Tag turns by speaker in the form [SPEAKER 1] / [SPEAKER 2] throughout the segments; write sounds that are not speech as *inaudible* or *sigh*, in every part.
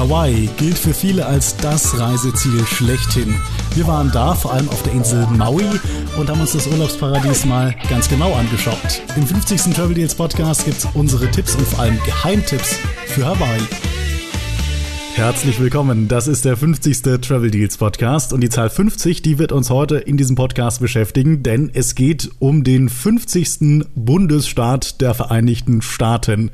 [SPEAKER 1] Hawaii gilt für viele als das Reiseziel schlechthin. Wir waren da, vor allem auf der Insel Maui und haben uns das Urlaubsparadies mal ganz genau angeschaut. Im 50. Travel Deals Podcast gibt es unsere Tipps und vor allem Geheimtipps für Hawaii. Herzlich willkommen. Das ist der 50. Travel Deals Podcast und die Zahl 50, die wird uns heute in diesem Podcast beschäftigen, denn es geht um den 50. Bundesstaat der Vereinigten Staaten.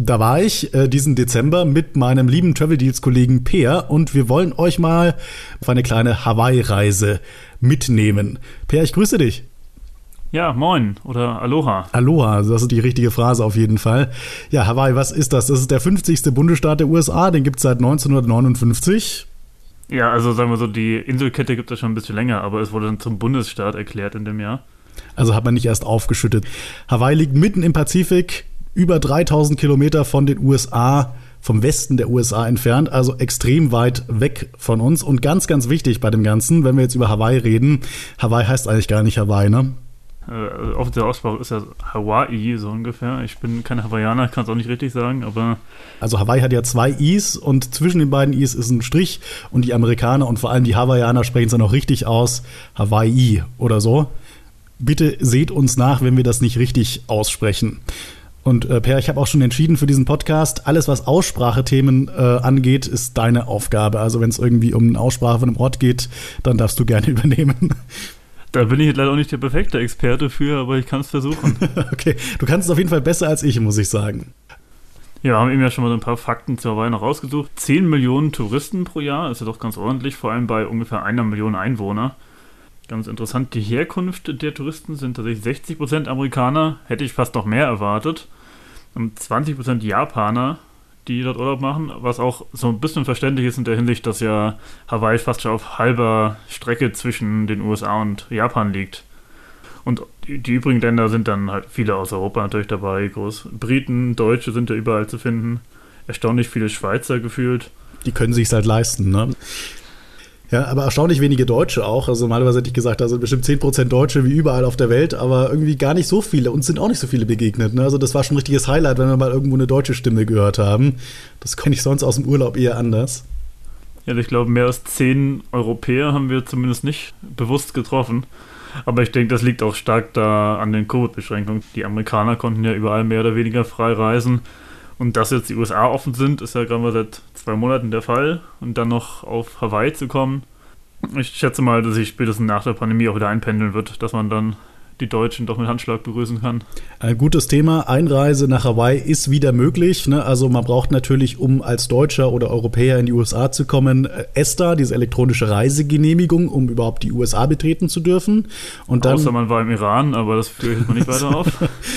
[SPEAKER 1] Da war ich äh, diesen Dezember mit meinem lieben Travel Deals Kollegen Peer und wir wollen euch mal auf eine kleine Hawaii-Reise mitnehmen. Peer, ich grüße dich.
[SPEAKER 2] Ja, moin oder Aloha.
[SPEAKER 1] Aloha, das ist die richtige Phrase auf jeden Fall. Ja, Hawaii, was ist das? Das ist der 50. Bundesstaat der USA, den gibt es seit 1959.
[SPEAKER 2] Ja, also sagen wir so, die Inselkette gibt es schon ein bisschen länger, aber es wurde dann zum Bundesstaat erklärt in dem Jahr.
[SPEAKER 1] Also hat man nicht erst aufgeschüttet. Hawaii liegt mitten im Pazifik, über 3000 Kilometer von den USA, vom Westen der USA entfernt, also extrem weit weg von uns. Und ganz, ganz wichtig bei dem Ganzen, wenn wir jetzt über Hawaii reden, Hawaii heißt eigentlich gar nicht Hawaii, ne?
[SPEAKER 2] Äh, oft der Aussprache ist ja Hawaii so ungefähr. Ich bin kein Hawaiianer, kann es auch nicht richtig sagen, aber.
[SPEAKER 1] Also Hawaii hat ja zwei Is und zwischen den beiden Is ist ein Strich und die Amerikaner und vor allem die Hawaiianer sprechen es dann auch richtig aus. Hawaii oder so. Bitte seht uns nach, wenn wir das nicht richtig aussprechen. Und äh, Per, ich habe auch schon entschieden für diesen Podcast, alles was Aussprachethemen äh, angeht, ist deine Aufgabe. Also wenn es irgendwie um eine Aussprache von einem Ort geht, dann darfst du gerne *laughs* übernehmen.
[SPEAKER 2] Da bin ich leider auch nicht der perfekte Experte für, aber ich kann es versuchen. *laughs*
[SPEAKER 1] okay, du kannst es auf jeden Fall besser als ich, muss ich sagen.
[SPEAKER 2] Ja, wir haben eben ja schon mal so ein paar Fakten zur Hawaii noch rausgesucht. 10 Millionen Touristen pro Jahr ist ja doch ganz ordentlich, vor allem bei ungefähr einer Million Einwohner. Ganz interessant, die Herkunft der Touristen sind tatsächlich 60% Amerikaner, hätte ich fast noch mehr erwartet. Und 20% Japaner, die dort Urlaub machen, was auch so ein bisschen verständlich ist in der Hinsicht, dass ja Hawaii fast schon auf halber Strecke zwischen den USA und Japan liegt. Und die, übrigen Länder sind dann halt viele aus Europa natürlich dabei. Groß Briten, Deutsche sind ja überall zu finden. Erstaunlich viele Schweizer gefühlt.
[SPEAKER 1] Die können sich halt leisten, ne? Ja, aber erstaunlich wenige Deutsche auch. Also normalerweise hätte ich gesagt, da sind bestimmt 10% Deutsche wie überall auf der Welt, aber irgendwie gar nicht so viele. Uns sind auch nicht so viele begegnet. Ne? Also das war schon ein richtiges Highlight, wenn wir mal irgendwo eine deutsche Stimme gehört haben. Das kenne ich sonst aus dem Urlaub eher anders.
[SPEAKER 2] Ja, ich glaube, mehr als zehn Europäer haben wir zumindest nicht bewusst getroffen. Aber ich denke, das liegt auch stark da an den Covid-Beschränkungen. Die Amerikaner konnten ja überall mehr oder weniger frei reisen. Und dass jetzt die USA offen sind, ist ja gerade mal seit zwei Monaten der Fall. Und dann noch auf Hawaii zu kommen, ich schätze mal, dass sich spätestens nach der Pandemie auch wieder einpendeln wird, dass man dann die Deutschen doch mit Handschlag begrüßen kann.
[SPEAKER 1] Ein gutes Thema. Einreise nach Hawaii ist wieder möglich. Ne? Also man braucht natürlich, um als Deutscher oder Europäer in die USA zu kommen, äh, ESTA, diese elektronische Reisegenehmigung, um überhaupt die USA betreten zu dürfen.
[SPEAKER 2] Und dann, Außer man war im Iran, aber das führe ich mal nicht weiter auf.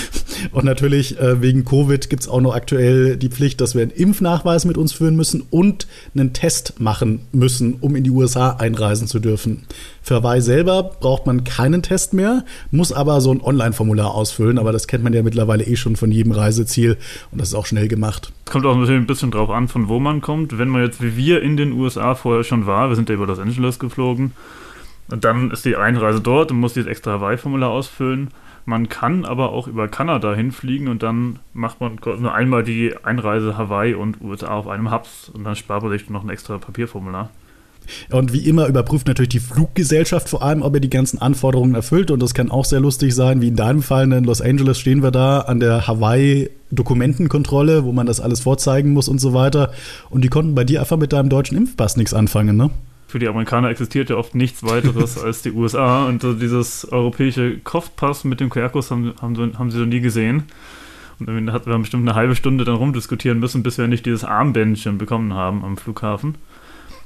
[SPEAKER 2] *laughs*
[SPEAKER 1] und natürlich äh, wegen Covid gibt es auch noch aktuell die Pflicht, dass wir einen Impfnachweis mit uns führen müssen und einen Test machen müssen, um in die USA einreisen zu dürfen. Für Hawaii selber braucht man keinen Test mehr, muss aber so ein Online-Formular ausfüllen, aber das kennt man ja mittlerweile eh schon von jedem Reiseziel und das ist auch schnell gemacht.
[SPEAKER 2] Kommt auch ein bisschen drauf an, von wo man kommt. Wenn man jetzt wie wir in den USA vorher schon war, wir sind ja über Los Angeles geflogen, dann ist die Einreise dort und muss dieses extra Hawaii-Formular ausfüllen. Man kann aber auch über Kanada hinfliegen und dann macht man nur einmal die Einreise Hawaii und USA auf einem Hubs und dann spart man sich noch ein extra Papierformular.
[SPEAKER 1] Und wie immer überprüft natürlich die Fluggesellschaft vor allem, ob er die ganzen Anforderungen erfüllt. Und das kann auch sehr lustig sein, wie in deinem Fall. In Los Angeles stehen wir da an der Hawaii-Dokumentenkontrolle, wo man das alles vorzeigen muss und so weiter. Und die konnten bei dir einfach mit deinem deutschen Impfpass nichts anfangen, ne?
[SPEAKER 2] Für die Amerikaner existiert ja oft nichts weiteres *laughs* als die USA. Und so dieses europäische Kopfpass mit dem QR-Code haben, haben, haben sie noch nie gesehen. Und dann hatten wir bestimmt eine halbe Stunde dann rumdiskutieren müssen, bis wir nicht dieses Armbändchen bekommen haben am Flughafen.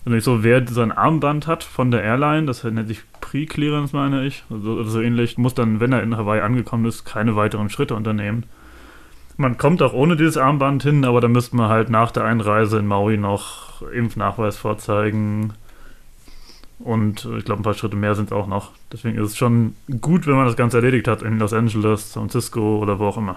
[SPEAKER 2] Also so, wer so ein Armband hat von der Airline, das nennt sich Pre-Clearance, meine ich, also, so ähnlich, muss dann, wenn er in Hawaii angekommen ist, keine weiteren Schritte unternehmen. Man kommt auch ohne dieses Armband hin, aber da müsste man halt nach der Einreise in Maui noch Impfnachweis vorzeigen, und äh, ich glaube, ein paar Schritte mehr sind es auch noch. Deswegen ist es schon gut, wenn man das Ganze erledigt hat in Los Angeles, San Francisco oder wo auch immer.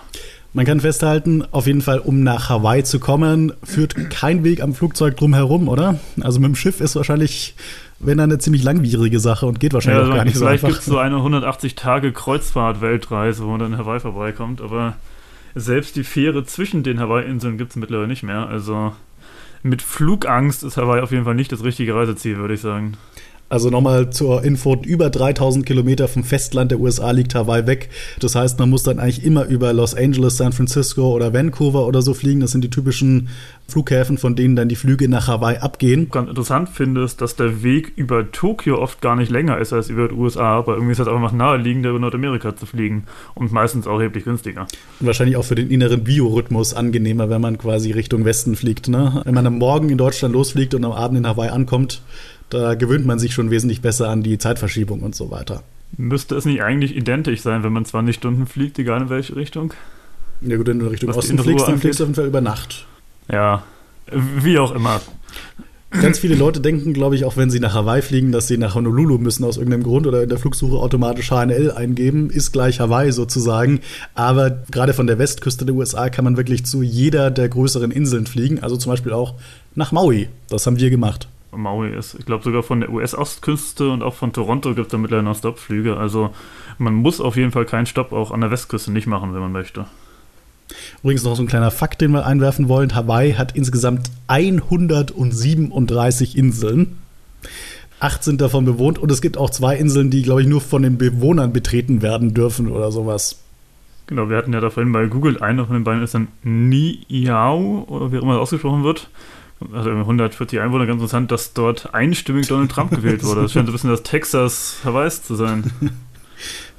[SPEAKER 1] Man kann festhalten, auf jeden Fall, um nach Hawaii zu kommen, führt kein Weg am Flugzeug drum herum, oder? Also mit dem Schiff ist wahrscheinlich, wenn dann eine ziemlich langwierige Sache und geht wahrscheinlich ja, auch gar nicht so
[SPEAKER 2] einfach. Vielleicht gibt es so eine 180-Tage-Kreuzfahrt-Weltreise, wo man dann in Hawaii vorbeikommt, aber selbst die Fähre zwischen den Hawaii-Inseln gibt es mittlerweile nicht mehr. Also mit Flugangst ist Hawaii auf jeden Fall nicht das richtige Reiseziel, würde ich sagen.
[SPEAKER 1] Also nochmal zur Info, über 3000 Kilometer vom Festland der USA liegt Hawaii weg. Das heißt, man muss dann eigentlich immer über Los Angeles, San Francisco oder Vancouver oder so fliegen. Das sind die typischen Flughäfen, von denen dann die Flüge nach Hawaii abgehen.
[SPEAKER 2] Ganz interessant finde ich, dass der Weg über Tokio oft gar nicht länger ist als über die USA, aber irgendwie ist es einfach naheliegender, über Nordamerika zu fliegen und meistens auch erheblich günstiger.
[SPEAKER 1] Und wahrscheinlich auch für den inneren Biorhythmus angenehmer, wenn man quasi Richtung Westen fliegt. Ne? Wenn man am Morgen in Deutschland losfliegt und am Abend in Hawaii ankommt, da gewöhnt man sich schon wesentlich besser an die Zeitverschiebung und so weiter.
[SPEAKER 2] Müsste es nicht eigentlich identisch sein, wenn man 20 Stunden fliegt, egal in welche Richtung?
[SPEAKER 1] Ja gut, wenn du Richtung Was Osten fliegst, dann fliegst du auf jeden Fall über Nacht.
[SPEAKER 2] Ja, wie auch immer.
[SPEAKER 1] Ganz viele Leute denken, glaube ich, auch wenn sie nach Hawaii fliegen, dass sie nach Honolulu müssen aus irgendeinem Grund oder in der Flugsuche automatisch HNL eingeben, ist gleich Hawaii sozusagen. Aber gerade von der Westküste der USA kann man wirklich zu jeder der größeren Inseln fliegen, also zum Beispiel auch nach Maui. Das haben wir gemacht.
[SPEAKER 2] Maui ist. Ich glaube sogar von der US-Ostküste und auch von Toronto gibt es da mittlerweile noch Stoppflüge. Also man muss auf jeden Fall keinen Stopp auch an der Westküste nicht machen, wenn man möchte.
[SPEAKER 1] Übrigens noch so ein kleiner Fakt, den wir einwerfen wollen. Hawaii hat insgesamt 137 Inseln. Acht sind davon bewohnt und es gibt auch zwei Inseln, die, glaube ich, nur von den Bewohnern betreten werden dürfen oder sowas.
[SPEAKER 2] Genau, wir hatten ja da vorhin bei Google, einer von den beiden ist dann Niiau, oder wie auch immer das ausgesprochen wird also 140 Einwohner, ganz interessant, dass dort einstimmig Donald Trump gewählt wurde. Das scheint so ein bisschen das Texas Hawaiis zu sein. *laughs*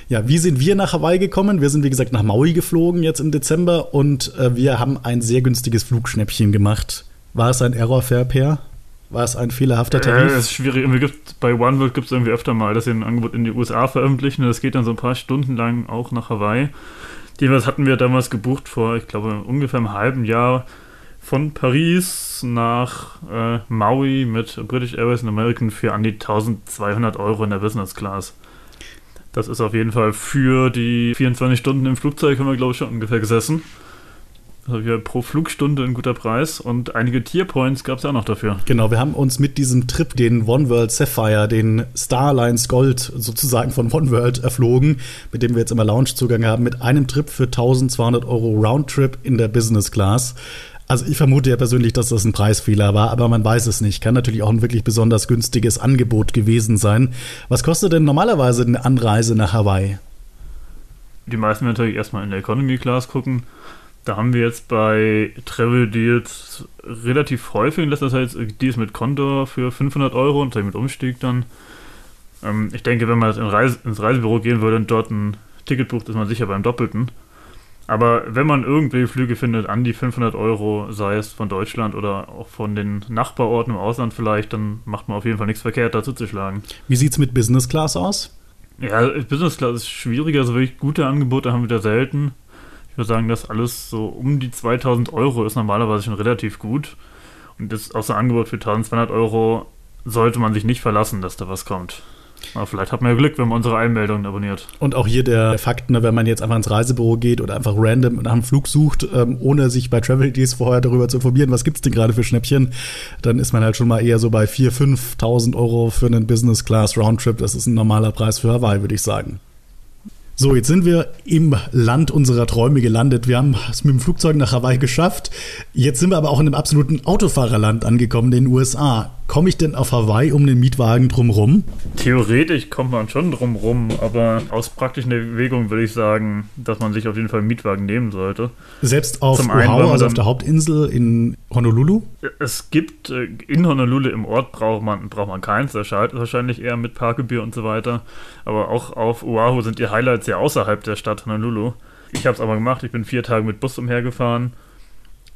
[SPEAKER 1] Ja, wie sind wir nach Hawaii gekommen? Wir sind, wie gesagt, nach Maui geflogen jetzt im Dezember und äh, wir haben ein sehr günstiges Flugschnäppchen gemacht. War es ein Error-Fair Pair? War es ein fehlerhafter Tarif?
[SPEAKER 2] Äh, ist schwierig. Irgendwie gibt, bei OneWorld gibt es irgendwie öfter mal, dass sie ein Angebot in die USA veröffentlichen. Das geht dann so ein paar Stunden lang auch nach Hawaii. Jedenfalls hatten wir damals gebucht vor, ich glaube, ungefähr einem halben Jahr von Paris nach äh, Maui mit British Airways und American für an die 1200 Euro in der Business Class. Das ist auf jeden Fall für die 24 Stunden im Flugzeug, haben wir glaube ich schon ungefähr gesessen. Also wir pro Flugstunde ein guter Preis und einige Tierpoints gab es ja auch noch dafür.
[SPEAKER 1] Genau, wir haben uns mit diesem Trip den One World Sapphire, den Starlines Gold sozusagen von One World erflogen, mit dem wir jetzt immer Loungezugang haben, mit einem Trip für 1200 Euro Roundtrip in der Business Class. Also ich vermute ja persönlich, dass das ein Preisfehler war, aber man weiß es nicht. Kann natürlich auch ein wirklich besonders günstiges Angebot gewesen sein. Was kostet denn normalerweise eine Anreise nach Hawaii?
[SPEAKER 2] Die meisten werden natürlich erstmal in der Economy Class gucken. Da haben wir jetzt bei Travel Deals relativ häufig in letzter Zeit Deals mit Condor für 500 Euro und mit Umstieg dann. Ähm, ich denke, wenn man ins Reisebüro gehen würde und dort ein Ticket bucht, ist man sicher beim Doppelten. Aber wenn man irgendwie Flüge findet an die 500 Euro, sei es von Deutschland oder auch von den Nachbarorten im Ausland vielleicht, dann macht man auf jeden Fall nichts verkehrt, dazu zu schlagen.
[SPEAKER 1] Wie sieht es mit Business Class aus?
[SPEAKER 2] Ja, Business Class ist schwieriger, also wirklich gute Angebote haben wir da selten. Ich würde sagen, dass alles so um die 2000 Euro ist normalerweise schon relativ gut. Und das außer Angebot für 1200 Euro sollte man sich nicht verlassen, dass da was kommt. Aber vielleicht hat man ja Glück, wenn man unsere Einmeldungen abonniert.
[SPEAKER 1] Und auch hier der Fakt, ne, wenn man jetzt einfach ins Reisebüro geht oder einfach random nach einem Flug sucht, ähm, ohne sich bei Travel Deals vorher darüber zu informieren, was gibt es denn gerade für Schnäppchen, dann ist man halt schon mal eher so bei 4.000, 5.000 Euro für einen Business Class Roundtrip. Das ist ein normaler Preis für Hawaii, würde ich sagen. So, jetzt sind wir im Land unserer Träume gelandet. Wir haben es mit dem Flugzeug nach Hawaii geschafft. Jetzt sind wir aber auch in einem absoluten Autofahrerland angekommen, den USA. Komme ich denn auf Hawaii um den Mietwagen drumrum?
[SPEAKER 2] Theoretisch kommt man schon drumrum, aber aus praktischen Erwägungen würde ich sagen, dass man sich auf jeden Fall einen Mietwagen nehmen sollte.
[SPEAKER 1] Selbst auf Zum Oahu, einen, also auf der Hauptinsel in Honolulu?
[SPEAKER 2] Es gibt äh, in Honolulu im Ort braucht man, braucht man keins, das schaltet wahrscheinlich eher mit Parkgebühr und so weiter. Aber auch auf Oahu sind die Highlights ja außerhalb der Stadt Honolulu. Ich habe es aber gemacht, ich bin vier Tage mit Bus umhergefahren.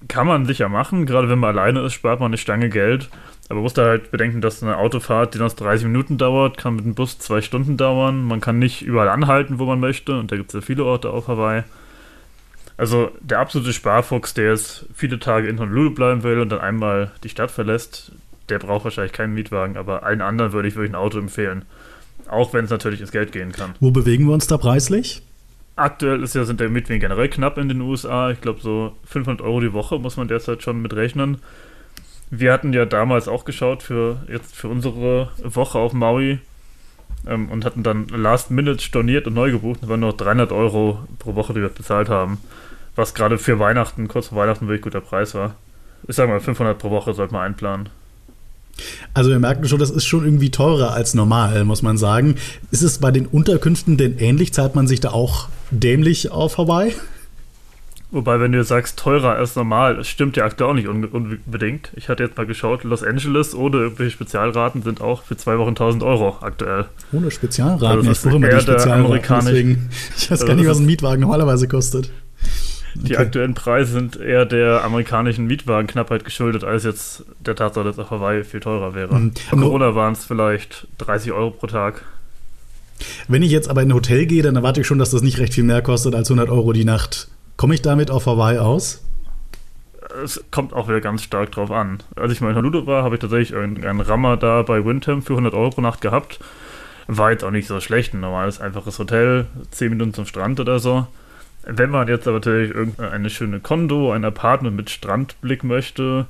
[SPEAKER 2] Kann man sicher machen, gerade wenn man alleine ist, spart man eine Stange Geld. Aber man muss da halt bedenken, dass eine Autofahrt, die noch 30 Minuten dauert, kann mit dem Bus zwei Stunden dauern. Man kann nicht überall anhalten, wo man möchte. Und da gibt es ja viele Orte auf Hawaii. Also der absolute Sparfuchs, der jetzt viele Tage in Honolulu bleiben will und dann einmal die Stadt verlässt, der braucht wahrscheinlich keinen Mietwagen. Aber allen anderen würde ich wirklich ein Auto empfehlen. Auch wenn es natürlich ins Geld gehen kann.
[SPEAKER 1] Wo bewegen wir uns da preislich?
[SPEAKER 2] Aktuell ist ja, sind der Mietwagen generell knapp in den USA. Ich glaube, so 500 Euro die Woche muss man derzeit schon mit rechnen. Wir hatten ja damals auch geschaut für jetzt für unsere Woche auf Maui ähm, und hatten dann Last Minute storniert und neu gebucht. Das waren nur 300 Euro pro Woche, die wir bezahlt haben. Was gerade für Weihnachten, kurz vor Weihnachten, wirklich guter Preis war. ich sag mal, 500 pro Woche sollte man einplanen.
[SPEAKER 1] Also wir merken schon, das ist schon irgendwie teurer als normal, muss man sagen. Ist es bei den Unterkünften denn ähnlich? Zahlt man sich da auch dämlich auf Hawaii?
[SPEAKER 2] Wobei, wenn du sagst, teurer als normal, das stimmt ja aktuell auch nicht unbedingt. Ich hatte jetzt mal geschaut, Los Angeles ohne irgendwelche Spezialraten sind auch für zwei Wochen 1000 Euro aktuell.
[SPEAKER 1] Ohne Spezialraten? Also das ich ist immer die Spezialraten, deswegen, *laughs* ich weiß gar nicht, was ein Mietwagen normalerweise kostet.
[SPEAKER 2] Die okay. aktuellen Preise sind eher der amerikanischen Mietwagenknappheit geschuldet, als jetzt der Tatsache, dass auf Hawaii viel teurer wäre. Mhm. Corona waren es vielleicht 30 Euro pro Tag.
[SPEAKER 1] Wenn ich jetzt aber in ein Hotel gehe, dann erwarte ich schon, dass das nicht recht viel mehr kostet als 100 Euro die Nacht. Komme ich damit auf Hawaii aus?
[SPEAKER 2] Es kommt auch wieder ganz stark drauf an. Als ich mal in Honolulu war, habe ich tatsächlich einen, Rammer da bei Windham für 100 Euro pro Nacht gehabt. War jetzt auch nicht so schlecht, ein normales, einfaches Hotel, 10 Minuten zum Strand oder so. Wenn man jetzt aber natürlich irgendeine schöne Kondo, ein Apartment mit Strandblick möchte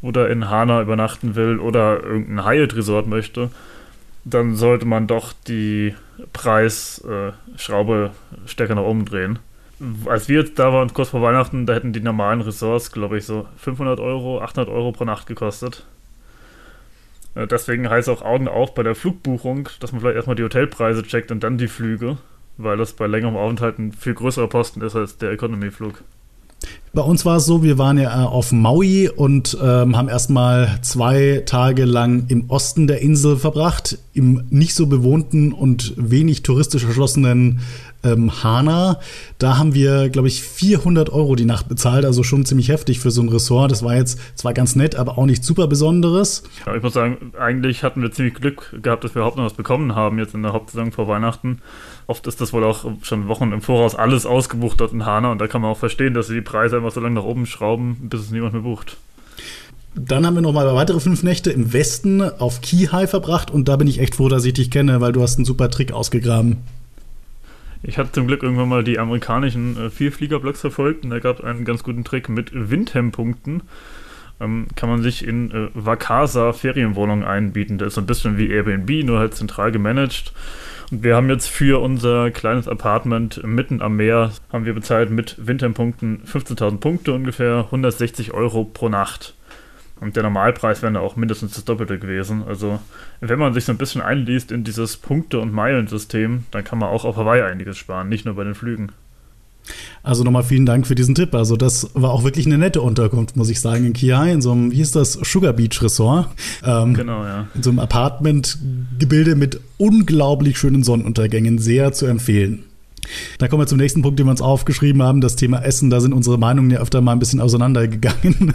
[SPEAKER 2] oder in Hana übernachten will oder irgendein Hyatt-Resort möchte, dann sollte man doch die Preisschraube stärker nach oben drehen als wir da waren, kurz vor Weihnachten, da hätten die normalen Ressorts, glaube ich, so 500 Euro, 800 Euro pro Nacht gekostet. Äh, deswegen heißt auch Augen auf bei der Flugbuchung, dass man vielleicht erstmal die Hotelpreise checkt und dann die Flüge, weil das bei längerem Aufenthalt ein viel größerer Posten ist als der Economy-Flug.
[SPEAKER 1] Bei uns war es so, wir waren ja äh, auf Maui und ähm, haben erstmal zwei Tage lang im Osten der Insel verbracht, im nicht so bewohnten und wenig touristisch erschlossenen ähm, Hana. Da haben wir, glaube ich, 400 Euro die Nacht bezahlt, also schon ziemlich heftig für so ein Ressort. Das war jetzt zwar ganz nett, aber auch nicht super Besonderes.
[SPEAKER 2] Ja, ich muss sagen, eigentlich hatten wir ziemlich Glück gehabt, dass wir überhaupt noch was bekommen haben jetzt in der Hauptsaison vor Weihnachten. Oft ist das wohl auch schon Wochen im Voraus alles ausgebucht dort in Hana und da kann man auch verstehen, dass sie die Preise einfach so lange nach oben schrauben, bis es niemand mehr bucht.
[SPEAKER 1] Dann haben wir noch mal weitere fünf Nächte im Westen auf Kihai verbracht und da bin ich echt froh, dass ich dich kenne, weil du hast einen super Trick ausgegraben.
[SPEAKER 2] Ich hatte zum Glück irgendwann mal die amerikanischen äh, Vielfliegerblocks verfolgt und da gab es einen ganz guten Trick mit Windham-Punkten. Ähm, kann man sich in äh, Vakasa Ferienwohnungen einbieten. Das ist so ein bisschen wie Airbnb, nur halt zentral gemanagt. Wir haben jetzt für unser kleines Apartment mitten am Meer, haben wir bezahlt mit Windham-Punkten 15.000 Punkte ungefähr, 160 Euro pro Nacht. Und der Normalpreis wäre auch mindestens das Doppelte gewesen. Also, wenn man sich so ein bisschen einliest in dieses Punkte- und Meilensystem, dann kann man auch auf Hawaii einiges sparen, nicht nur bei den Flügen.
[SPEAKER 1] Also nochmal vielen Dank für diesen Tipp. Also das war auch wirklich eine nette Unterkunft, muss ich sagen, in Kiai, in so einem, wie hieß das, Sugar Beach Resort.
[SPEAKER 2] Ähm, genau, ja.
[SPEAKER 1] In so einem Apartmentgebilde mit unglaublich schönen Sonnenuntergängen, sehr zu empfehlen. Da kommen wir zum nächsten Punkt, den wir uns aufgeschrieben haben, das Thema Essen. Da sind unsere Meinungen ja öfter mal ein bisschen auseinandergegangen. *laughs*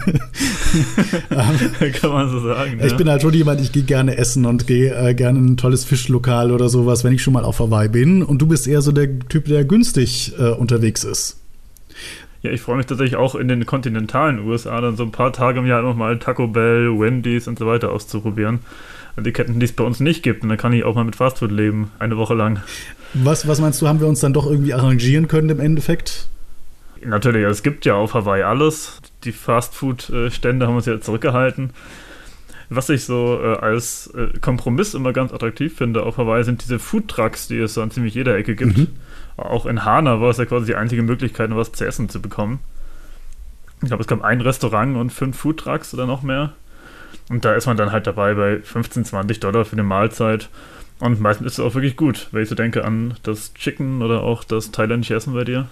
[SPEAKER 2] Kann man so sagen.
[SPEAKER 1] Ich ja. bin halt schon jemand, ich gehe gerne essen und gehe äh, gerne in ein tolles Fischlokal oder sowas, wenn ich schon mal auf Hawaii bin. Und du bist eher so der Typ, der günstig äh, unterwegs ist.
[SPEAKER 2] Ja, ich freue mich tatsächlich auch in den kontinentalen USA dann so ein paar Tage im Jahr nochmal Taco Bell, Wendy's und so weiter auszuprobieren. Die Ketten, die es bei uns nicht gibt. Und dann kann ich auch mal mit Fastfood leben, eine Woche lang.
[SPEAKER 1] Was, was meinst du, haben wir uns dann doch irgendwie arrangieren können im Endeffekt?
[SPEAKER 2] Natürlich, es gibt ja auf Hawaii alles. Die Fastfood-Stände haben uns ja zurückgehalten. Was ich so äh, als äh, Kompromiss immer ganz attraktiv finde auf Hawaii sind diese Foodtrucks, die es so an ziemlich jeder Ecke gibt. Mhm. Auch in Hana war es ja quasi die einzige Möglichkeit, was zu essen zu bekommen. Ich glaube, es gab ein Restaurant und fünf Foodtrucks oder noch mehr. Und da ist man dann halt dabei bei 15, 20 Dollar für eine Mahlzeit. Und meistens ist es auch wirklich gut, wenn ich so denke an das Chicken oder auch das thailändische Essen bei dir.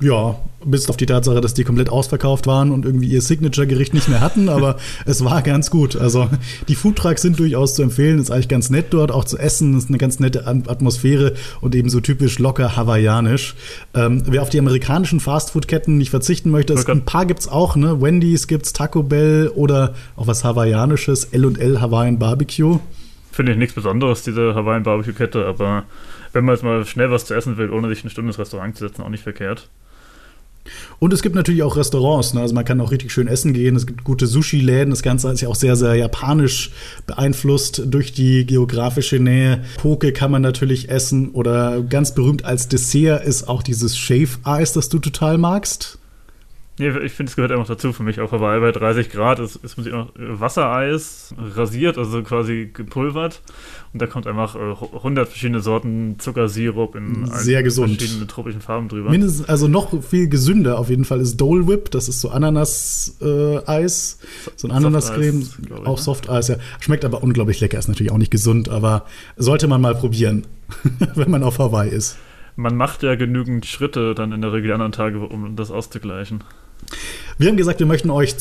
[SPEAKER 1] Ja, bis auf die Tatsache, dass die komplett ausverkauft waren und irgendwie ihr Signature-Gericht nicht mehr hatten, aber *laughs* es war ganz gut. Also die Foodtrucks sind durchaus zu empfehlen, ist eigentlich ganz nett dort auch zu essen, ist eine ganz nette Atmosphäre und eben so typisch locker hawaiianisch. Ähm, wer auf die amerikanischen Fastfood-Ketten nicht verzichten möchte, okay. ein paar gibt's auch, ne? Wendy's gibt's, Taco Bell oder auch was hawaiianisches, L&L Hawaiian Barbecue
[SPEAKER 2] finde ich nichts Besonderes, diese Hawaiian Barbecue-Kette, aber wenn man jetzt mal schnell was zu essen will, ohne sich eine Stunde ins Restaurant zu setzen, auch nicht verkehrt.
[SPEAKER 1] Und es gibt natürlich auch Restaurants, ne? also man kann auch richtig schön essen gehen. Es gibt gute Sushi-Läden. Das Ganze ist ja auch sehr, sehr japanisch beeinflusst durch die geografische Nähe. Poke kann man natürlich essen oder ganz berühmt als Dessert ist auch dieses Shave-Eis, das du total magst.
[SPEAKER 2] Nee, ich finde, es gehört einfach dazu für mich. Auch vorbei bei 30 Grad ist, ist man sich noch Wassereis rasiert, also quasi gepulvert. Und da kommt einfach äh, 100 verschiedine Sorten Zuckersirup in
[SPEAKER 1] Sehr gesund.
[SPEAKER 2] verschiedenen tropischen Farben drüber.
[SPEAKER 1] Mindestens, also noch viel gesünder auf jeden Fall ist Dole Whip. Das ist so Ananas-Eis, so ein Ananascreme, auch
[SPEAKER 2] ne?
[SPEAKER 1] Softeis. Ja. Schmeckt aber unglaublich lecker. Ist natürlich auch nicht gesund, aber sollte man mal probieren, *laughs* wenn man auf Hawaii ist.
[SPEAKER 2] Man macht ja genügend Schritte dann in der Regel die anderen Tage, um das auszugleichen.
[SPEAKER 1] Wir haben gesagt, wir möchten euch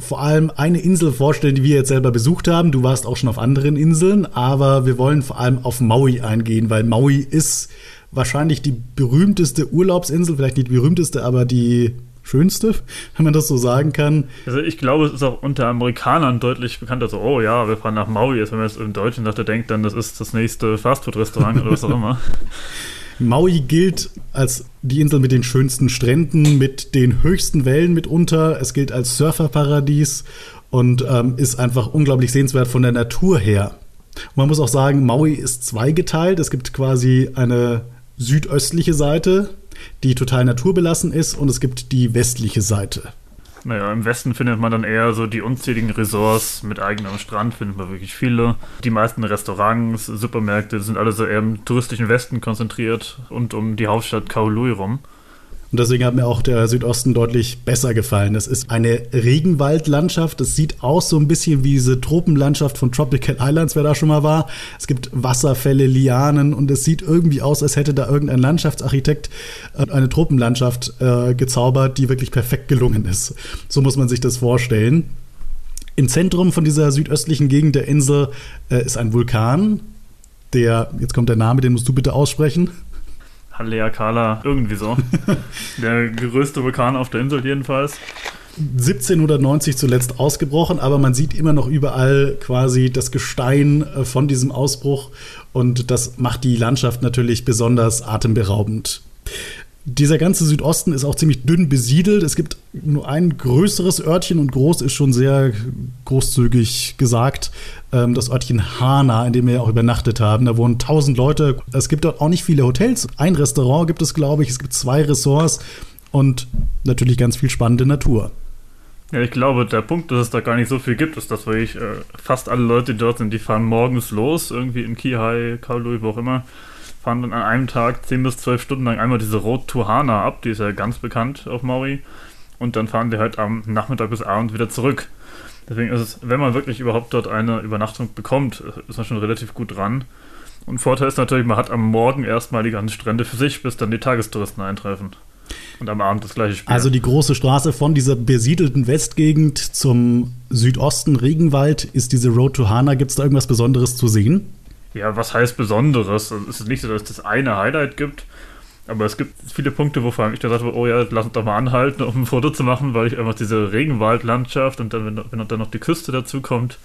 [SPEAKER 1] vor allem eine Insel vorstellen, die wir jetzt selber besucht haben. Du warst auch schon auf anderen Inseln, aber wir wollen vor allem auf Maui eingehen, weil Maui ist wahrscheinlich die berühmteste Urlaubsinsel, vielleicht nicht die berühmteste, aber die schönste, wenn man das so sagen kann.
[SPEAKER 2] Also ich glaube, es ist auch unter Amerikanern deutlich bekannter, so, oh ja, wir fahren nach Maui. Jetzt, wenn man jetzt im Deutschen sagt, der denkt dann, das ist das nächste Fastfood-Restaurant oder was auch immer. *laughs*
[SPEAKER 1] Maui gilt als die Insel mit den schönsten Stränden, mit den höchsten Wellen mitunter. Es gilt als Surferparadies und ähm, ist einfach unglaublich sehenswert von der Natur her. Und man muss auch sagen, Maui ist zweigeteilt. Es gibt quasi eine südöstliche Seite, die total naturbelassen ist, und es gibt die westliche Seite.
[SPEAKER 2] Naja, im Westen findet man dann eher so die unzähligen Resorts mit eigenem Strand, findet man wirklich viele. Die meisten Restaurants, Supermärkte sind alle so eher im touristischen Westen konzentriert und um die Hauptstadt Kaului rum.
[SPEAKER 1] Und deswegen hat mir auch der Südosten deutlich besser gefallen. Das ist eine Regenwaldlandschaft. Es sieht aus so ein bisschen wie diese Tropenlandschaft von Tropical Islands, wer da schon mal war. Es gibt Wasserfälle, Lianen und es sieht irgendwie aus, als hätte da irgendein Landschaftsarchitekt äh, eine Tropenlandschaft äh, gezaubert, die wirklich perfekt gelungen ist. So muss man sich das vorstellen. Im Zentrum von dieser südöstlichen Gegend der Insel äh, ist ein Vulkan. Der, jetzt kommt der Name, den musst du bitte aussprechen.
[SPEAKER 2] Haleakala, irgendwie so. *laughs* der größte Vulkan auf der Insel jedenfalls.
[SPEAKER 1] 1790 zuletzt ausgebrochen, aber man sieht immer noch überall quasi das Gestein äh, von diesem Ausbruch und das macht die Landschaft natürlich besonders atemberaubend. Dieser ganze Südosten ist auch ziemlich dünn besiedelt. Es gibt nur ein größeres Örtchen und groß ist schon sehr großzügig gesagt. ähm, Das Örtchen Hana, in dem wir ja auch übernachtet haben. Da wohnen 1000 Leute. Es gibt dort auch nicht viele Hotels. Ein Restaurant gibt es, glaube ich. Es gibt zwei Ressorts und natürlich ganz viel spannende Natur.
[SPEAKER 2] Ja, ich glaube, der Punkt, dass es da gar nicht so viel gibt, ist, dass wirklich äh, fast alle Leute, die dort sind, die fahren morgens los, irgendwie in Kihai, Kaului, wo auch immer, fahren dann an einem Tag 10 bis 12 Stunden lang einmal diese Road to Hana ab, die ist ja ganz bekannt auf Maui, und dann fahren die halt am Nachmittag bis Abend wieder zurück. Deswegen ist es, wenn man wirklich überhaupt dort eine Übernachtung bekommt, ist man schon relativ gut dran. Und Vorteil ist natürlich, man hat am Morgen erstmal die ganzen Strände für sich, bis dann die Tagestouristen eintreffen. Und am Abend das gleiche Spiel.
[SPEAKER 1] Also die große Straße von dieser besiedelten Westgegend zum Südosten Regenwald ist diese Road to Hana. Gibt es da irgendwas Besonderes zu sehen?
[SPEAKER 2] Ja, was heißt Besonderes? Also Es ist nicht so, dass es das eine Highlight gibt, aber es gibt viele Punkte, wo vor allem ich gesagt habe, oh ja, lass uns doch mal anhalten, um ein Foto zu machen, weil ich einfach diese Regenwaldlandschaft und dann, wenn, wenn dann noch die Küste dazu kommt,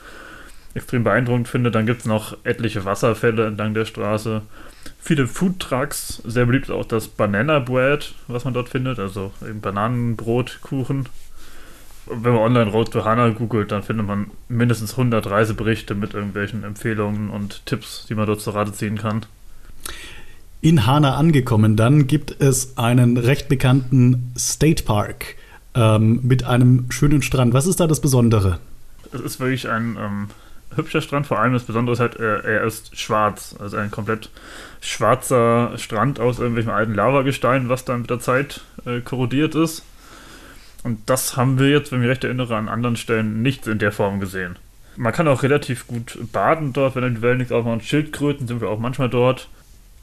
[SPEAKER 2] extrem beeindruckend finde. Dann gibt es noch etliche Wasserfälle entlang der Straße. Viele Foodtrucks, sehr beliebt auch das Banana Bread, was man dort findet, also eben Bananenbrot, Kuchen. Und wenn man online Road to Hana googelt, dann findet man mindestens 100 Reiseberichte mit irgendwelchen Empfehlungen und Tipps, die man dort zur Rate ziehen kann.
[SPEAKER 1] In Hana angekommen, dann gibt es einen recht bekannten State Park ähm, mit einem schönen Strand. Was ist da das Besondere?
[SPEAKER 2] Es ist wirklich ein ähm, hübscher Strand, vor allem das Besondere ist halt, er, er ist schwarz, also ein komplett schwarzer Strand aus irgendwelchem alten Lavagestein, was dann mit der Zeit äh, korrodiert ist. Und das haben wir jetzt, wenn ich mich recht erinnere, an anderen Stellen nicht in der Form gesehen. Man kann auch relativ gut baden dort, wenn dann die Wellen nichts aufmachen. Schildkröten sind wir auch manchmal dort.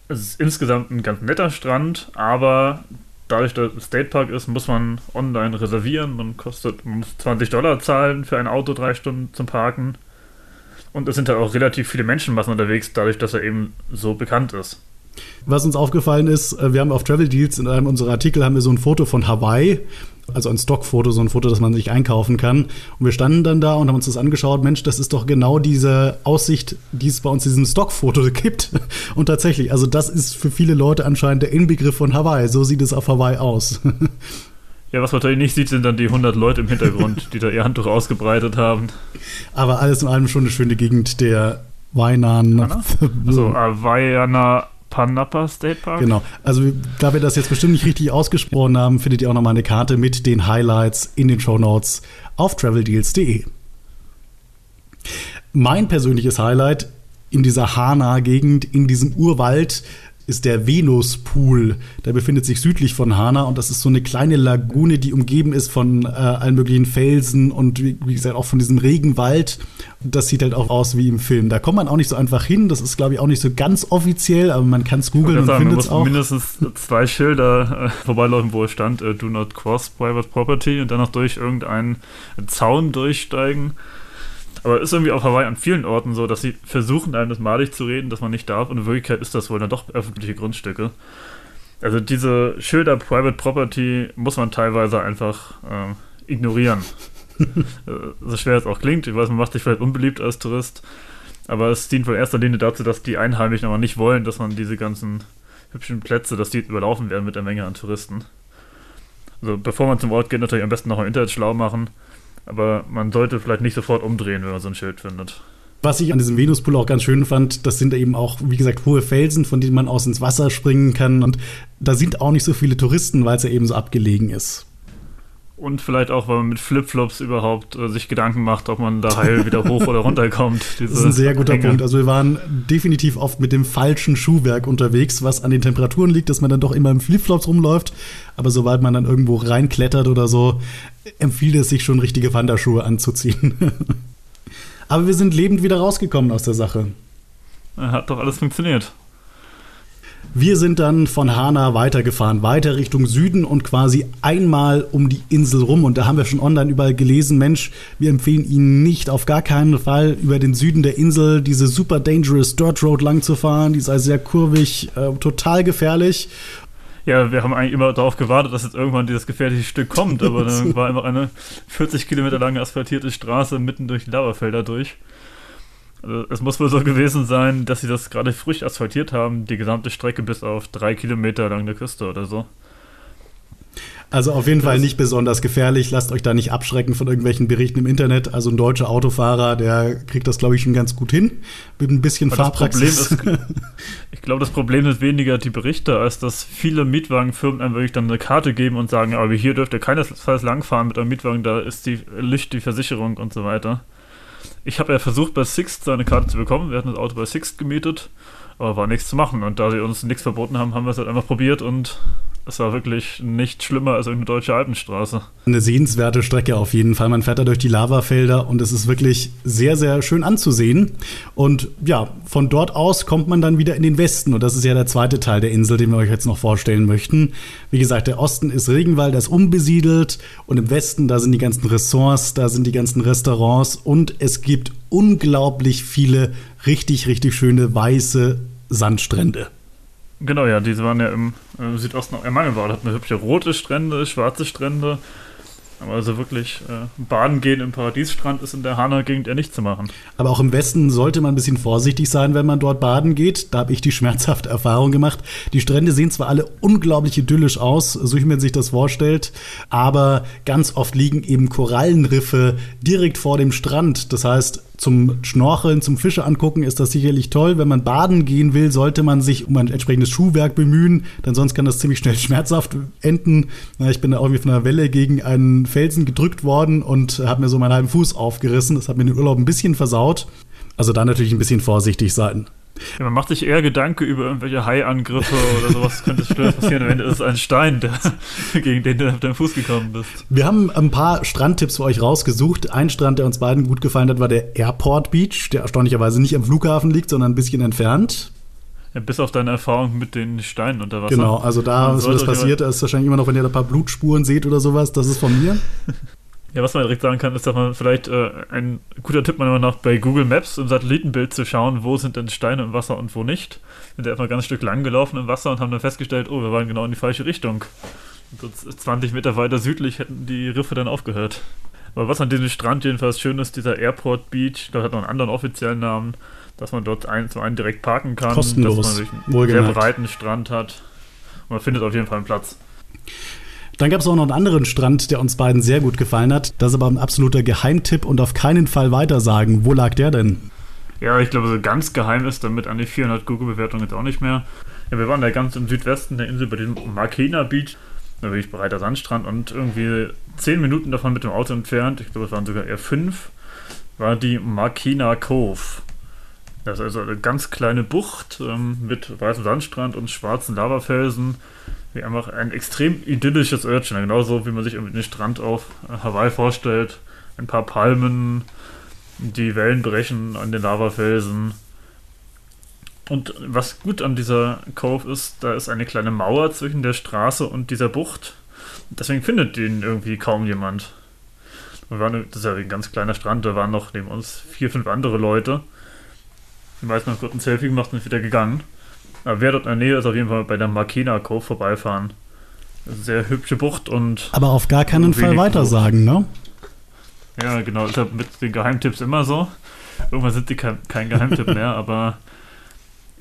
[SPEAKER 2] Es ist insgesamt ein ganz netter Strand, aber dadurch, dass es State Park ist, muss man online reservieren. Man kostet, man muss 20 Dollar zahlen für ein Auto drei Stunden zum Parken. Und es sind halt auch relativ viele Menschenmassen unterwegs, dadurch, dass er eben so bekannt ist.
[SPEAKER 1] Was uns aufgefallen ist, äh, wir haben auf Travel Deals in einem unserer Artikel haben wir so ein Foto von Hawaii, also ein Stockfoto, so ein Foto, das man sich einkaufen kann. Und wir standen dann da und haben uns das angeschaut. Mensch, das ist doch genau diese Aussicht, die es bei uns in diesem Stockfoto *laughs* gibt. Und tatsächlich, also das ist für viele Leute anscheinend der Inbegriff von Hawaii. So sieht es auf Hawaii aus. *laughs*
[SPEAKER 2] Ja, was man natürlich nicht sieht, sind dann die 100 Leute im Hintergrund, die da ihr Handtuch ausgebreitet haben.
[SPEAKER 1] Aber alles in allem schon eine schöne Gegend der Wainan.
[SPEAKER 2] Also Avaiana Panapa State Park?
[SPEAKER 1] Genau. Also, da wir das jetzt bestimmt nicht richtig ausgesprochen haben, findet ihr auch nochmal eine Karte mit den Highlights in den Show Notes auf traveldeals.de. Mein persönliches Highlight in dieser Hana-Gegend, in diesem Urwald, ist der Venuspool. Der befindet sich südlich von Hana und das ist so eine kleine Lagune, die umgeben ist von äh, allen möglichen Felsen und wie, wie, gesagt auch von diesem Regenwald. Das sieht halt auch aus wie im Film. Da kommt man auch nicht so einfach hin. Das ist, glaube ich, auch nicht so ganz offiziell, aber man kann es googeln und findet es auch.
[SPEAKER 2] mindestens zwei Schilder äh, vorbeilaufen, wo es stand, äh, do not cross private property und dann noch durch irgendeinen Zaun durchsteigen. Aber ist irgendwie auf Hawaii an vielen Orten so, dass sie versuchen, einem das malig zu reden, dass man nicht darf. Und in Wirklichkeit ist das wohl dann doch öffentliche Grundstücke. Also diese Schilder Private Property muss man teilweise einfach *laughs* äh, ignorieren. so schwer es auch klingt. Ich weiß, man macht sich vielleicht unbeliebt als Tourist. Aber es dient wohl erster Linie dazu, dass die Einheimischen aber nicht wollen, dass man diese ganzen hübschen Plätze, dass die überlaufen werden mit der Menge an Touristen. Also bevor man zum Ort geht, natürlich am besten noch im Internet schlau machen aber man sollte vielleicht nicht sofort umdrehen, wenn man so ein Schild findet.
[SPEAKER 1] Was ich an diesem Venuspool auch ganz schön fand, das sind eben auch, wie gesagt, hohe Felsen, von denen man aus ins Wasser springen kann. Und da sind auch nicht so viele Touristen, weil es ja eben so abgelegen ist.
[SPEAKER 2] Und vielleicht auch, weil man mit Flipflops überhaupt äh, sich Gedanken macht, ob man da heil wieder hoch oder runter kommt. *laughs*
[SPEAKER 1] das ist ein sehr guter Hänge. Punkt. Also wir waren definitiv oft mit dem falschen Schuhwerk unterwegs, was an den Temperaturen liegt, dass man dann doch immer im Flipflops rumläuft. Aber sobald man dann irgendwo reinklettert oder so, empfiehlt es sich schon, richtige Wanderschuhe anzuziehen. *laughs* Aber wir sind lebend wieder rausgekommen aus der Sache.
[SPEAKER 2] Hat doch alles funktioniert.
[SPEAKER 1] Wir sind dann von Hana weitergefahren, weiter Richtung Süden und quasi einmal um die Insel rum. Und da haben wir schon online überall gelesen, Mensch, wir empfehlen Ihnen nicht auf gar keinen Fall über den Süden der Insel diese super dangerous Dirt Road lang zu fahren. Die sei sehr kurvig, äh, total gefährlich.
[SPEAKER 2] Ja, wir haben eigentlich immer darauf gewartet, dass jetzt irgendwann dieses gefährliche Stück kommt, aber dann *laughs* war einfach eine 40 Kilometer lange asphaltierte Straße mitten durch Lavafelder durch. Also es muss wohl so gewesen sein, dass sie das gerade frisch asphaltiert haben, die gesamte Strecke bis auf drei Kilometer lang der Küste oder so.
[SPEAKER 1] Also auf jeden das Fall nicht besonders gefährlich. Lasst euch da nicht abschrecken von irgendwelchen Berichten im Internet. Also ein deutscher Autofahrer, der kriegt das, glaube ich, schon ganz gut hin. Mit ein bisschen Aber Fahrpraxis.
[SPEAKER 2] Ist, *laughs* ich glaube, das Problem ist weniger die Berichte, als dass viele Mietwagenfirmen einem wirklich dann eine Karte geben und sagen, aber hier dürft ihr keinesfalls langfahren mit einem Mietwagen, da ist die Licht, die Versicherung und so weiter. Ich habe ja versucht, bei Sixt seine Karte zu bekommen. Wir hatten das Auto bei Sixt gemietet, aber war nichts zu machen. Und da sie uns nichts verboten haben, haben wir es halt einfach probiert und es war wirklich nicht schlimmer als eine deutsche Alpenstraße.
[SPEAKER 1] Eine sehenswerte Strecke auf jeden Fall. Man fährt da durch die Lavafelder und es ist wirklich sehr, sehr schön anzusehen. Und ja, von dort aus kommt man dann wieder in den Westen. Und das ist ja der zweite Teil der Insel, den wir euch jetzt noch vorstellen möchten. Wie gesagt, der Osten ist Regenwald, der ist unbesiedelt. Und im Westen, da sind die ganzen Ressorts, da sind die ganzen Restaurants. Und es gibt unglaublich viele richtig, richtig schöne weiße Sandstrände.
[SPEAKER 2] Genau, ja, diese waren ja im äh, Südosten auch Ermangelbad. Hat eine hübsche rote Strände, schwarze Strände. Aber also wirklich äh, baden gehen im Paradiesstrand ist in der Hana-Gegend eher nicht zu machen.
[SPEAKER 1] Aber auch im Westen sollte man ein bisschen vorsichtig sein, wenn man dort baden geht. Da habe ich die schmerzhafte Erfahrung gemacht. Die Strände sehen zwar alle unglaublich idyllisch aus, so wie man sich das vorstellt, aber ganz oft liegen eben Korallenriffe direkt vor dem Strand. Das heißt, zum Schnorcheln, zum Fische angucken ist das sicherlich toll. Wenn man baden gehen will, sollte man sich um ein entsprechendes Schuhwerk bemühen, denn sonst kann das ziemlich schnell *laughs* schmerzhaft enden. Ich bin da irgendwie von einer Welle gegen einen Felsen gedrückt worden und habe mir so meinen halben Fuß aufgerissen. Das hat mir den Urlaub ein bisschen versaut. Also da natürlich ein bisschen vorsichtig sein.
[SPEAKER 2] Ja, man macht sich eher Gedanken über irgendwelche Haiangriffe oder sowas könnte schlimmer passieren. Am Ende ist es ein Stein, der, *laughs* gegen den du auf deinen Fuß gekommen bist.
[SPEAKER 1] Wir haben ein paar Strandtipps für euch rausgesucht. Ein Strand, der uns beiden gut gefallen hat, war der Airport Beach, der erstaunlicherweise nicht am Flughafen liegt, sondern ein bisschen entfernt.
[SPEAKER 2] Ja, bis auf deine Erfahrung mit den Steinen unter Wasser.
[SPEAKER 1] Genau, also da ist was passiert. Da ist wahrscheinlich immer noch, wenn ihr da ein paar Blutspuren seht oder sowas, das ist von mir. *laughs*
[SPEAKER 2] Ja, was man direkt sagen kann, ist, dass man vielleicht äh, ein guter Tipp meiner Meinung nach bei Google Maps im Satellitenbild zu schauen, wo sind denn Steine im Wasser und wo nicht. Wir sind einfach ein ganz Stück lang gelaufen im Wasser und haben dann festgestellt, oh, wir waren genau in die falsche Richtung. Und 20 Meter weiter südlich hätten die Riffe dann aufgehört. Aber was an diesem Strand jedenfalls schön ist, dieser Airport Beach, da hat noch einen anderen offiziellen Namen, dass man dort ein, zum einen direkt parken kann,
[SPEAKER 1] Kostenlos,
[SPEAKER 2] dass man einen sehr breiten Strand hat. Und man findet auf jeden Fall einen Platz.
[SPEAKER 1] Dann gab es auch noch einen anderen Strand, der uns beiden sehr gut gefallen hat. Das ist aber ein absoluter Geheimtipp und auf keinen Fall weitersagen. Wo lag der denn?
[SPEAKER 2] Ja, ich glaube, so ganz geheim ist damit an die 400 Google-Bewertungen jetzt auch nicht mehr. Ja, wir waren da ganz im Südwesten der Insel bei dem Makena Beach. Da wirklich breiter Sandstrand und irgendwie zehn Minuten davon mit dem Auto entfernt, ich glaube, es waren sogar eher fünf, war die Makina Cove. Das ist also eine ganz kleine Bucht ähm, mit weißem Sandstrand und schwarzen Lavafelsen. Wie einfach ein extrem idyllisches Örtchen, genauso wie man sich den Strand auf Hawaii vorstellt. Ein paar Palmen, die Wellen brechen an den Lavafelsen und was gut an dieser Cove ist, da ist eine kleine Mauer zwischen der Straße und dieser Bucht. Deswegen findet den irgendwie kaum jemand. Wir waren, das ist ja ein ganz kleiner Strand, da waren noch neben uns vier, fünf andere Leute. Die meisten haben kurz ein Selfie gemacht und sind wieder gegangen. Aber wer dort in der Nähe ist, auf jeden Fall bei der Makena Cove vorbeifahren. Sehr hübsche Bucht und.
[SPEAKER 1] Aber auf gar keinen Fall weitersagen, ne?
[SPEAKER 2] Ja, genau. Ist ja mit den Geheimtipps immer so. Irgendwann sind die kein, kein Geheimtipp mehr, *laughs* aber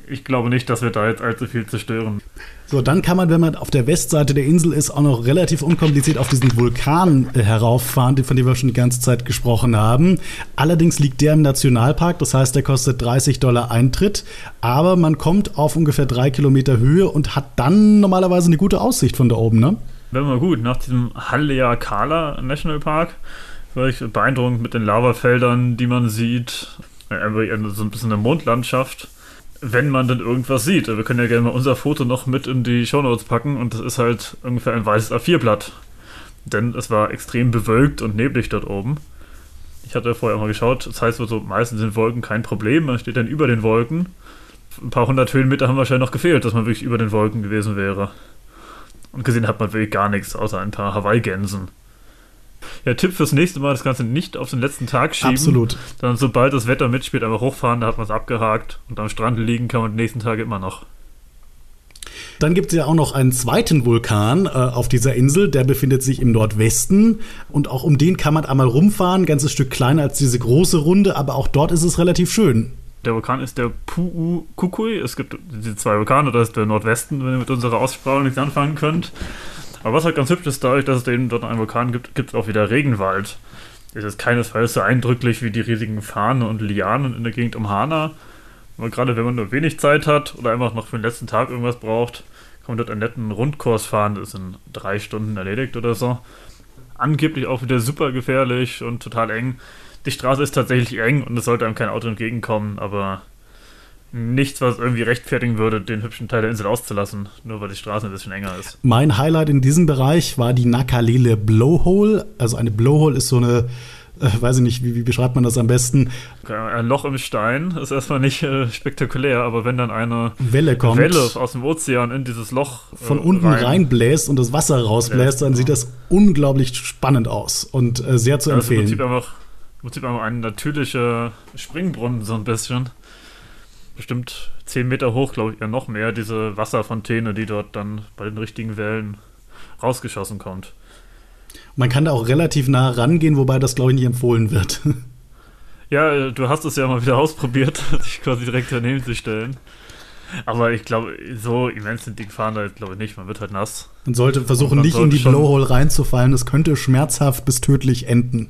[SPEAKER 2] ich glaube nicht, dass wir da jetzt allzu viel zerstören.
[SPEAKER 1] So, dann kann man, wenn man auf der Westseite der Insel ist, auch noch relativ unkompliziert auf diesen Vulkan äh, herauffahren, von dem wir schon die ganze Zeit gesprochen haben. Allerdings liegt der im Nationalpark, das heißt, der kostet 30 Dollar Eintritt, aber man kommt auf ungefähr drei Kilometer Höhe und hat dann normalerweise eine gute Aussicht von da oben, ne?
[SPEAKER 2] Wenn man gut, nach diesem Haleakala National Park, war ich beeindruckend mit den Lavafeldern, die man sieht, so ein bisschen eine Mondlandschaft wenn man dann irgendwas sieht. Wir können ja gerne mal unser Foto noch mit in die Shownotes packen und das ist halt ungefähr ein weißes A4-Blatt. Denn es war extrem bewölkt und neblig dort oben. Ich hatte vorher mal geschaut, das heißt, so, meistens sind Wolken kein Problem, man steht dann über den Wolken. Ein paar hundert Höhenmeter haben wahrscheinlich noch gefehlt, dass man wirklich über den Wolken gewesen wäre. Und gesehen hat man wirklich gar nichts, außer ein paar Hawaii-Gänsen. Ja, Tipp fürs nächste Mal, das Ganze nicht auf den letzten Tag schieben.
[SPEAKER 1] Absolut.
[SPEAKER 2] Dann, sobald das Wetter mitspielt, einfach hochfahren, da hat man es abgehakt. Und am Strand liegen kann man die nächsten Tage immer noch.
[SPEAKER 1] Dann gibt es ja auch noch einen zweiten Vulkan äh, auf dieser Insel, der befindet sich im Nordwesten. Und auch um den kann man einmal rumfahren, ein ganzes Stück kleiner als diese große Runde, aber auch dort ist es relativ schön.
[SPEAKER 2] Der Vulkan ist der Pu'u Kukui. Es gibt diese zwei Vulkane, das ist der Nordwesten, wenn ihr mit unserer Aussprache nichts anfangen könnt. Aber was halt ganz hübsch ist, dadurch, dass es eben dort einen Vulkan gibt, gibt es auch wieder Regenwald. Es ist keinesfalls so eindrücklich wie die riesigen Fahnen und Lianen in der Gegend um Hana. Aber gerade wenn man nur wenig Zeit hat oder einfach noch für den letzten Tag irgendwas braucht, kann man dort einen netten Rundkurs fahren. Das ist in drei Stunden erledigt oder so. Angeblich auch wieder super gefährlich und total eng. Die Straße ist tatsächlich eng und es sollte einem kein Auto entgegenkommen, aber nichts, was irgendwie rechtfertigen würde, den hübschen Teil der Insel auszulassen, nur weil die Straße ein bisschen enger ist.
[SPEAKER 1] Mein Highlight in diesem Bereich war die Nakalele Blowhole. Also eine Blowhole ist so eine äh, weiß ich nicht, wie, wie, beschreibt man das am besten?
[SPEAKER 2] Ein Loch im Stein ist erstmal nicht äh, spektakulär, aber wenn dann eine
[SPEAKER 1] Welle kommt,
[SPEAKER 2] Welle aus dem Ozean in dieses Loch
[SPEAKER 1] äh, von unten rein, reinbläst und das Wasser rausbläst, dann sieht das unglaublich spannend aus und äh, sehr zu ja, empfehlen. Das ist im
[SPEAKER 2] Prinzip einfach, im Prinzip einfach ein natürlicher Springbrunnen, so ein bisschen bestimmt 10 Meter hoch, glaube ich, ja noch mehr, diese Wasserfontäne, die dort dann bei den richtigen Wellen rausgeschossen kommt.
[SPEAKER 1] Man kann da auch relativ nah rangehen, wobei das, glaube ich, nicht empfohlen wird. *laughs*
[SPEAKER 2] Ja, du hast es ja mal wieder *laughs* ausprobiert, sich quasi direkt daneben zu stellen. Aber ich glaube, so immens sind die Gefahren da jetzt, glaube ich, nicht. Man wird halt nass.
[SPEAKER 1] Man sollte versuchen, man nicht sollte in die Blowhole reinzufallen. Das könnte schmerzhaft bis tödlich enden.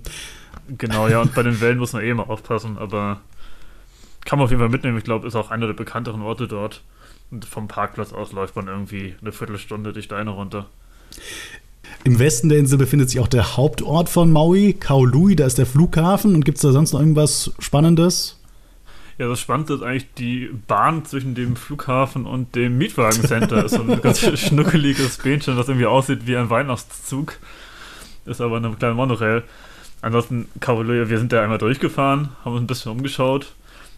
[SPEAKER 2] Genau, ja, und bei den Wellen muss man eh mal aufpassen, aber kann man auf jeden Fall mitnehmen. Ich glaube, ist auch einer der bekannteren Orte dort. Und vom Parkplatz aus läuft man irgendwie eine Viertelstunde die Steine runter.
[SPEAKER 1] Im Westen der Insel befindet sich auch der Hauptort von Maui, Kaului, da ist der Flughafen. Und gibt es da sonst noch irgendwas Spannendes?
[SPEAKER 2] Ja, das Spannende ist eigentlich die Bahn zwischen dem Flughafen und dem Mietwagencenter. ist so ein ganz *laughs* schnuckeliges Bähnchen, das irgendwie aussieht wie ein Weihnachtszug. Ist aber eine kleine Monorail. Ansonsten, Kaului, wir sind da einmal durchgefahren, haben uns ein bisschen umgeschaut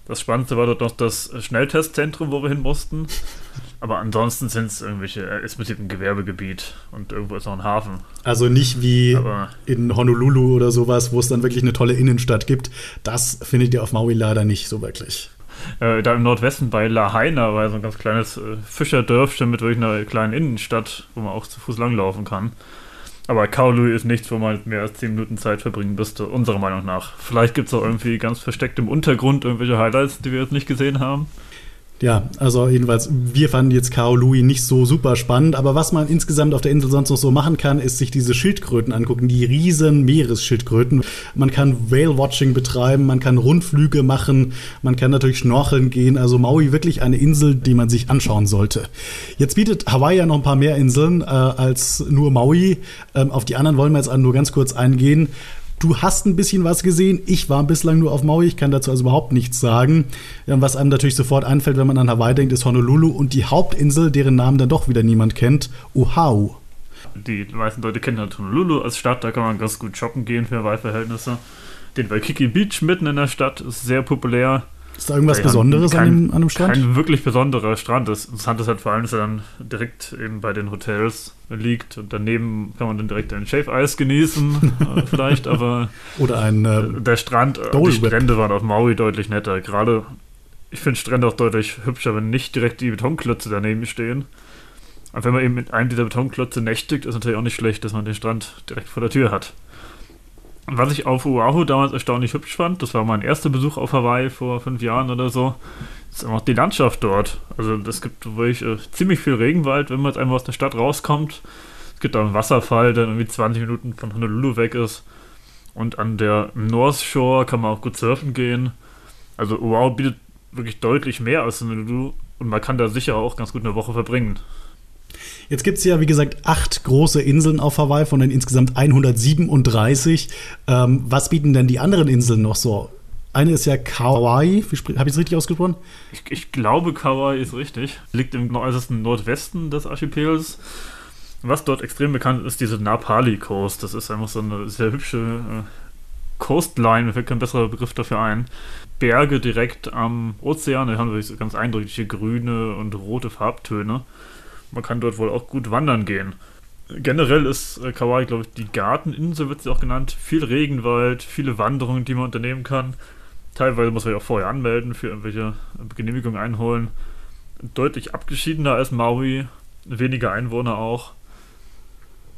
[SPEAKER 2] das Spannendste war dort noch das Schnelltestzentrum, wo wir hin mussten. *laughs* Aber ansonsten sind es irgendwelche, äh, ist mit ein Gewerbegebiet und irgendwo ist noch ein Hafen.
[SPEAKER 1] Also nicht wie Aber in Honolulu oder sowas, wo es dann wirklich eine tolle Innenstadt gibt. Das findet ihr auf Maui leider nicht so wirklich.
[SPEAKER 2] Äh, da im Nordwesten bei Lahaina war so ein ganz kleines äh, Fischerdörfchen mit wirklich einer kleinen Innenstadt, wo man auch zu Fuß langlaufen kann. Aber Kaolui ist nichts, wo man mehr als 10 Minuten Zeit verbringen müsste, unserer Meinung nach. Vielleicht gibt es auch irgendwie ganz versteckt im Untergrund irgendwelche Highlights, die wir jetzt nicht gesehen haben.
[SPEAKER 1] Ja, also jedenfalls, wir fanden jetzt Kao Louis nicht so super spannend, aber was man insgesamt auf der Insel sonst noch so machen kann, ist sich diese Schildkröten angucken, die riesen Meeresschildkröten. Man kann Whale-Watching betreiben, man kann Rundflüge machen, man kann natürlich schnorcheln gehen. Also Maui wirklich eine Insel, die man sich anschauen sollte. Jetzt bietet Hawaii ja noch ein paar mehr Inseln äh, als nur Maui. Ähm, auf die anderen wollen wir jetzt nur ganz kurz eingehen. Du hast ein bisschen was gesehen. Ich war bislang nur auf Maui. Ich kann dazu also überhaupt nichts sagen. Was einem natürlich sofort einfällt, wenn man an Hawaii denkt, ist Honolulu und die Hauptinsel, deren Namen dann doch wieder niemand kennt, Oahu.
[SPEAKER 2] Die meisten Leute kennen halt Honolulu als Stadt. Da kann man ganz gut shoppen gehen für Hawaii-Verhältnisse. Den Waikiki Beach mitten in der Stadt ist sehr populär.
[SPEAKER 1] Ist da irgendwas Besonderes kein, an, dem, an dem Strand?
[SPEAKER 2] Kein wirklich besonderer Strand. Das Interessante ist halt vor allem, dass er dann direkt eben bei den Hotels liegt und daneben kann man dann direkt ein Shave-Eis genießen, *laughs* äh, vielleicht, aber
[SPEAKER 1] Oder ein äh,
[SPEAKER 2] der Strand, äh, die Strände waren auf Maui deutlich netter. Gerade, ich finde Strände auch deutlich hübscher, wenn nicht direkt die Betonklötze daneben stehen. Und wenn man eben mit einem dieser Betonklötze nächtigt, ist natürlich auch nicht schlecht, dass man den Strand direkt vor der Tür hat. Was ich auf Oahu damals erstaunlich hübsch fand, das war mein erster Besuch auf Hawaii vor fünf Jahren oder so, ist einfach die Landschaft dort. Also es gibt wirklich äh, ziemlich viel Regenwald, wenn man jetzt einmal aus der Stadt rauskommt. Es gibt da einen Wasserfall, der irgendwie 20 Minuten von Honolulu weg ist. Und an der North Shore kann man auch gut surfen gehen. Also Oahu bietet wirklich deutlich mehr als Honolulu und man kann da sicher auch ganz gut eine Woche verbringen.
[SPEAKER 1] Jetzt gibt es ja, wie gesagt, acht große Inseln auf Hawaii von den insgesamt 137. Ähm, was bieten denn die anderen Inseln noch so? Eine ist ja Kauai. Habe ich es richtig ausgesprochen?
[SPEAKER 2] Ich, ich, glaube, Kauai ist richtig. Liegt im äußersten Nordwesten des Archipels. Was dort extrem bekannt ist, diese Napali Coast. Das ist einfach so eine sehr hübsche äh, Coastline, mir fällt kein besserer Begriff dafür ein. Berge direkt am Ozean, da haben wir ganz eindrückliche grüne und rote Farbtöne. Man kann dort wohl auch gut wandern gehen. Generell ist äh, Kauai, glaube ich, die Garteninsel wird sie auch genannt. Viel Regenwald, viele Wanderungen, die man unternehmen kann. Teilweise muss man sich auch vorher anmelden, für irgendwelche Genehmigungen einholen. Deutlich abgeschiedener als Maui, weniger Einwohner auch.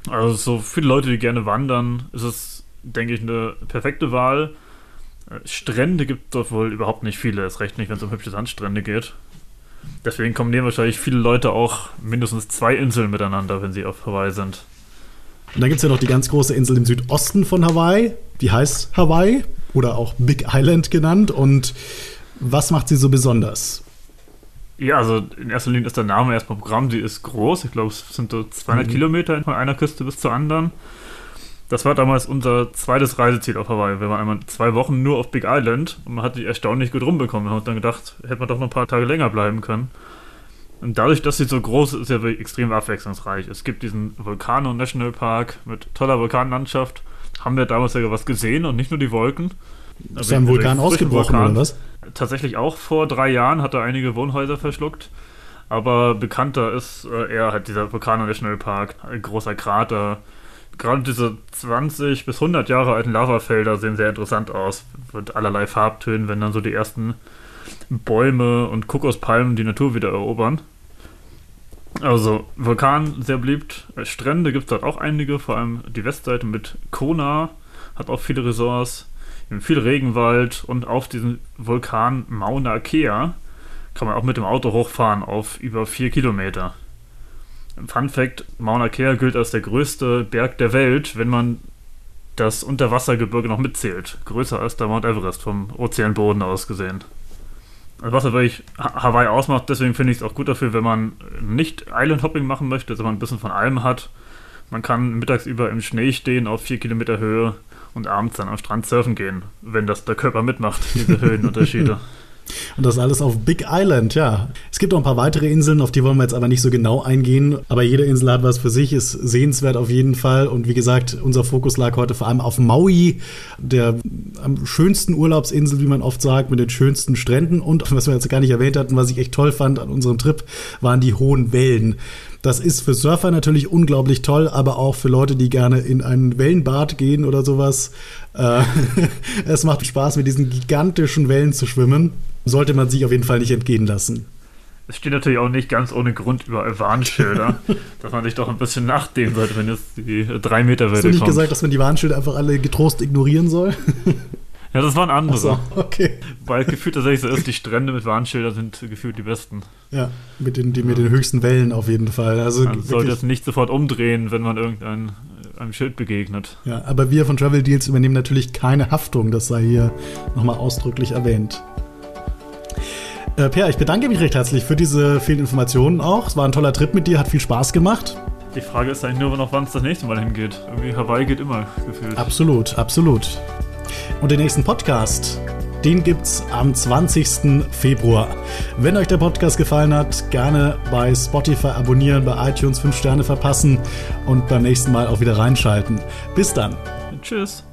[SPEAKER 2] Also so viele Leute, die gerne wandern, ist es, denke ich, eine perfekte Wahl. Äh, Strände gibt es dort wohl überhaupt nicht viele, ist recht nicht, wenn es um hübsche Sandstrände geht. Deswegen kombinieren wahrscheinlich viele Leute auch mindestens zwei Inseln miteinander, wenn sie auf Hawaii sind.
[SPEAKER 1] Und dann gibt es ja noch die ganz große Insel im Südosten von Hawaii, die heißt Hawaii oder auch Big Island genannt. Und was macht sie so besonders?
[SPEAKER 2] Ja, also in erster Linie ist der Name erstmal Programm. Sie ist groß. Ich glaube, es sind so 200 mhm. Kilometer von einer Küste bis zur anderen. Das war damals unser zweites Reiseziel auf Hawaii. Wir waren einmal zwei Wochen nur auf Big Island und man hat die erstaunlich gut rumbekommen. Wir haben dann gedacht, hätte man doch noch ein paar Tage länger bleiben können. Und dadurch, dass sie so groß ist, ist sie ja extrem abwechslungsreich. Es gibt diesen Vulcano National Park mit toller Vulkanlandschaft. Haben wir damals ja was gesehen und nicht nur die Wolken.
[SPEAKER 1] Ist ein Vulkan ausgebrochen Vulkan. oder was?
[SPEAKER 2] Tatsächlich auch vor drei Jahren hat er einige Wohnhäuser verschluckt. Aber bekannter ist äh, eher halt dieser Vulcano National Park. Ein großer Krater, gerade diese 20 bis 100 Jahre alten Lavafelder sehen sehr interessant aus. Mit allerlei Farbtönen, wenn dann so die ersten Bäume und Kokospalmen die Natur wieder erobern. Also Vulkan sehr beliebt. Strände gibt es dort auch einige, vor allem die Westseite mit Kona hat auch viele Resorts. Viel Regenwald und auf diesem Vulkan Mauna Kea kann man auch mit dem Auto hochfahren auf über vier Kilometer. Fun Fact: Mauna Kea gilt als der größte Berg der Welt, wenn man das Unterwassergebirge noch mitzählt. Größer als der Mount Everest vom Ozeanboden aus gesehen. Also was wirklich Hawaii ausmacht, deswegen finde ich es auch gut dafür, wenn man nicht Island Hopping machen möchte, sondern ein bisschen von allem hat. Man kann mittags über im Schnee stehen auf vier Kilometer Höhe und abends dann am Strand surfen gehen, wenn das der Körper mitmacht, diese *laughs* Höhenunterschiede.
[SPEAKER 1] Und das alles auf Big Island, ja. Es gibt auch ein paar weitere Inseln, auf die wollen wir jetzt aber nicht so genau eingehen. Aber jede Insel hat was für sich, ist sehenswert auf jeden Fall. Und wie gesagt, unser Fokus lag heute vor allem auf Maui, der am schönsten Urlaubsinsel, wie man oft sagt, mit den schönsten Stränden. Und was wir jetzt gar nicht erwähnt hatten, was ich echt toll fand an unserem Trip, waren die hohen Wellen. Das ist für Surfer natürlich unglaublich toll, aber auch für Leute, die gerne in ein Wellenbad gehen oder sowas. Äh, *laughs* es macht Spaß, mit diesen gigantischen Wellen zu schwimmen sollte man sich auf jeden Fall nicht entgehen lassen.
[SPEAKER 2] Es steht natürlich auch nicht ganz ohne Grund überall Warnschilder, *laughs* dass man sich doch ein bisschen nachdenken sollte, wenn jetzt die drei Meter Welle
[SPEAKER 1] Hast du nicht kommt. gesagt, dass man die Warnschilder einfach alle getrost ignorieren soll? *laughs*
[SPEAKER 2] Ja, das waren andere.
[SPEAKER 1] So, okay.
[SPEAKER 2] Weil gefühlt tatsächlich so ist, die Strände mit Warnschildern sind gefühlt die besten.
[SPEAKER 1] Ja, mit den, die, mit den höchsten Wellen auf jeden Fall. Also
[SPEAKER 2] Man sollte jetzt nicht sofort umdrehen, wenn man irgendein einem Schild begegnet.
[SPEAKER 1] Ja, aber wir von Travel Deals übernehmen natürlich keine Haftung, das sei hier nochmal ausdrücklich erwähnt. Äh, per, ich bedanke mich recht herzlich für diese vielen Informationen auch. Es war ein toller Trip mit dir, hat viel Spaß gemacht.
[SPEAKER 2] Die Frage ist eigentlich nur noch, wann es das nächste Mal hingeht. Irgendwie Hawaii geht immer gefühlt.
[SPEAKER 1] Absolut, absolut. Und den nächsten Podcast, den gibt's am 20. Februar. Wenn euch der Podcast gefallen hat, gerne bei Spotify abonnieren, bei iTunes 5 Sterne verpassen und beim nächsten Mal auch wieder reinschalten. Bis dann.
[SPEAKER 2] Tschüss.